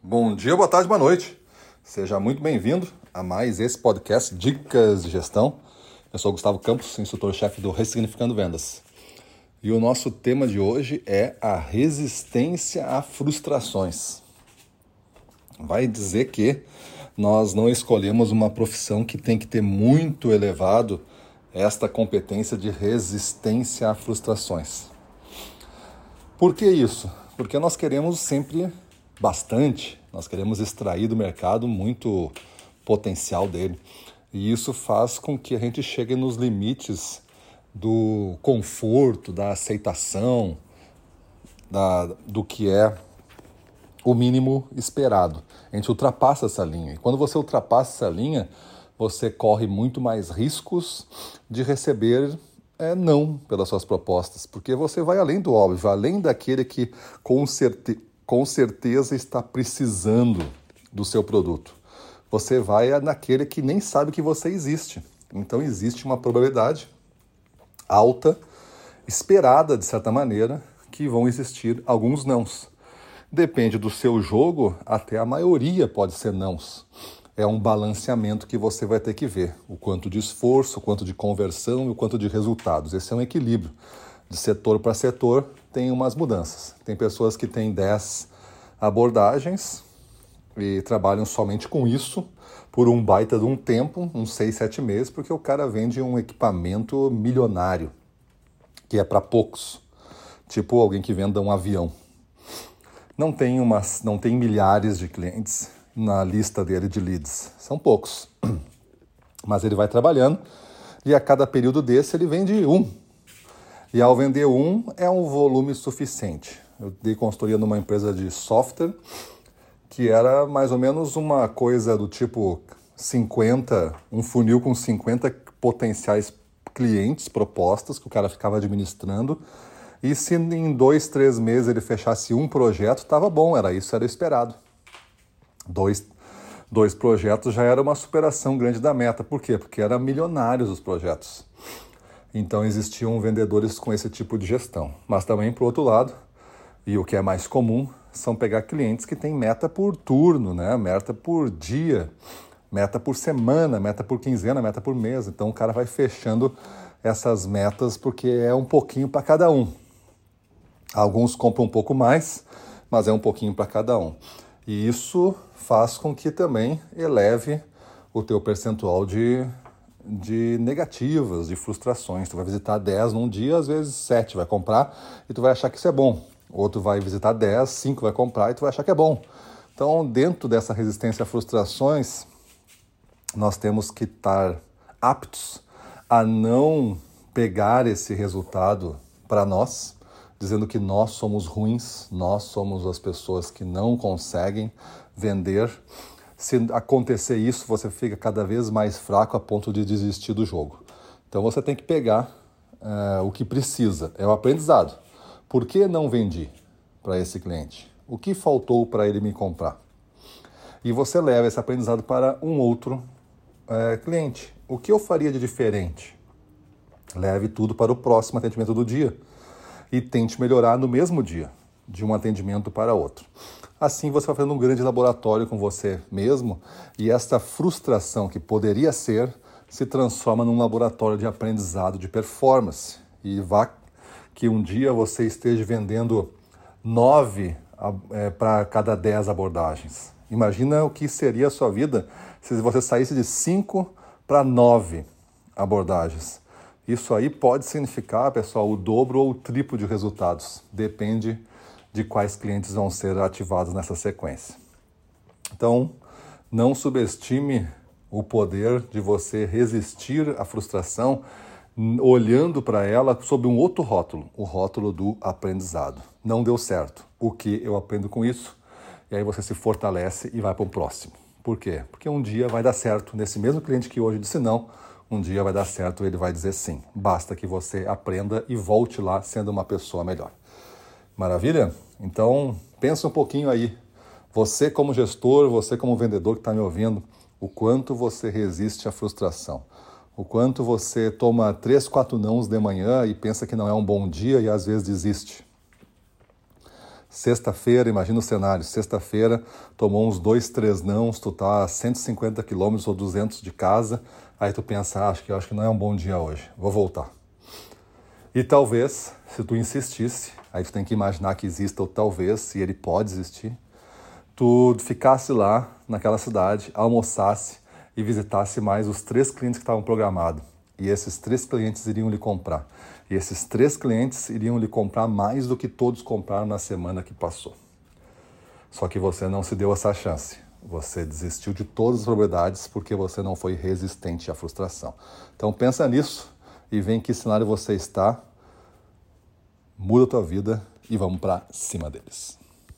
Bom dia, boa tarde, boa noite. Seja muito bem-vindo a mais esse podcast Dicas de Gestão. Eu sou Gustavo Campos, instrutor-chefe do Ressignificando Vendas. E o nosso tema de hoje é a resistência a frustrações. Vai dizer que nós não escolhemos uma profissão que tem que ter muito elevado esta competência de resistência a frustrações. Por que isso? Porque nós queremos sempre bastante, nós queremos extrair do mercado muito potencial dele. E isso faz com que a gente chegue nos limites do conforto, da aceitação, da, do que é o mínimo esperado. A gente ultrapassa essa linha. E quando você ultrapassa essa linha, você corre muito mais riscos de receber é, não pelas suas propostas, porque você vai além do óbvio, além daquele que com, certe com certeza está precisando do seu produto. Você vai naquele que nem sabe que você existe. Então existe uma probabilidade alta, esperada de certa maneira, que vão existir alguns nãos. Depende do seu jogo, até a maioria pode ser nãos é um balanceamento que você vai ter que ver. O quanto de esforço, o quanto de conversão e o quanto de resultados. Esse é um equilíbrio. De setor para setor tem umas mudanças. Tem pessoas que têm 10 abordagens e trabalham somente com isso por um baita de um tempo, uns 6, 7 meses, porque o cara vende um equipamento milionário, que é para poucos. Tipo alguém que venda um avião. Não tem, umas, não tem milhares de clientes, na lista dele de leads. São poucos. Mas ele vai trabalhando e a cada período desse ele vende um. E ao vender um, é um volume suficiente. Eu dei consultoria numa empresa de software que era mais ou menos uma coisa do tipo 50, um funil com 50 potenciais clientes, propostas que o cara ficava administrando. E se em dois, três meses ele fechasse um projeto, estava bom, era isso, era esperado dois, dois projetos já era uma superação grande da meta. Por quê? Porque eram milionários os projetos. Então existiam vendedores com esse tipo de gestão. Mas também, por outro lado, e o que é mais comum, são pegar clientes que têm meta por turno, né? meta por dia, meta por semana, meta por quinzena, meta por mês. Então o cara vai fechando essas metas porque é um pouquinho para cada um. Alguns compram um pouco mais, mas é um pouquinho para cada um. E isso faz com que também eleve o teu percentual de, de negativas, de frustrações. Tu vai visitar 10 num dia, às vezes 7 vai comprar e tu vai achar que isso é bom. Outro vai visitar 10, 5 vai comprar e tu vai achar que é bom. Então, dentro dessa resistência a frustrações, nós temos que estar aptos a não pegar esse resultado para nós, dizendo que nós somos ruins, nós somos as pessoas que não conseguem vender. Se acontecer isso, você fica cada vez mais fraco a ponto de desistir do jogo. Então você tem que pegar uh, o que precisa, é o aprendizado. Por que não vendi para esse cliente? O que faltou para ele me comprar? E você leva esse aprendizado para um outro uh, cliente. O que eu faria de diferente? Leve tudo para o próximo atendimento do dia e tente melhorar no mesmo dia, de um atendimento para outro. Assim você vai fazendo um grande laboratório com você mesmo e esta frustração que poderia ser se transforma num laboratório de aprendizado de performance. E vá que um dia você esteja vendendo nove é, para cada dez abordagens. Imagina o que seria a sua vida se você saísse de cinco para nove abordagens. Isso aí pode significar, pessoal, o dobro ou o triplo de resultados. Depende de quais clientes vão ser ativados nessa sequência. Então, não subestime o poder de você resistir à frustração olhando para ela sob um outro rótulo, o rótulo do aprendizado. Não deu certo. O que eu aprendo com isso? E aí você se fortalece e vai para o próximo. Por quê? Porque um dia vai dar certo nesse mesmo cliente que hoje disse não um dia vai dar certo, ele vai dizer sim. Basta que você aprenda e volte lá sendo uma pessoa melhor. Maravilha? Então, pensa um pouquinho aí. Você como gestor, você como vendedor que está me ouvindo, o quanto você resiste à frustração. O quanto você toma três, quatro nãos de manhã e pensa que não é um bom dia e às vezes desiste. Sexta-feira, imagina o cenário, sexta-feira tomou uns dois, três nãos, tu tá a 150 quilômetros ou 200 de casa, aí tu pensa, ah, acho que acho que não é um bom dia hoje, vou voltar. E talvez, se tu insistisse, aí tu tem que imaginar que exista ou talvez, se ele pode existir, tu ficasse lá naquela cidade, almoçasse e visitasse mais os três clientes que estavam programados. E esses três clientes iriam lhe comprar. E esses três clientes iriam lhe comprar mais do que todos compraram na semana que passou. Só que você não se deu essa chance. Você desistiu de todas as propriedades porque você não foi resistente à frustração. Então pensa nisso e vê em que cenário você está, muda a tua vida e vamos para cima deles.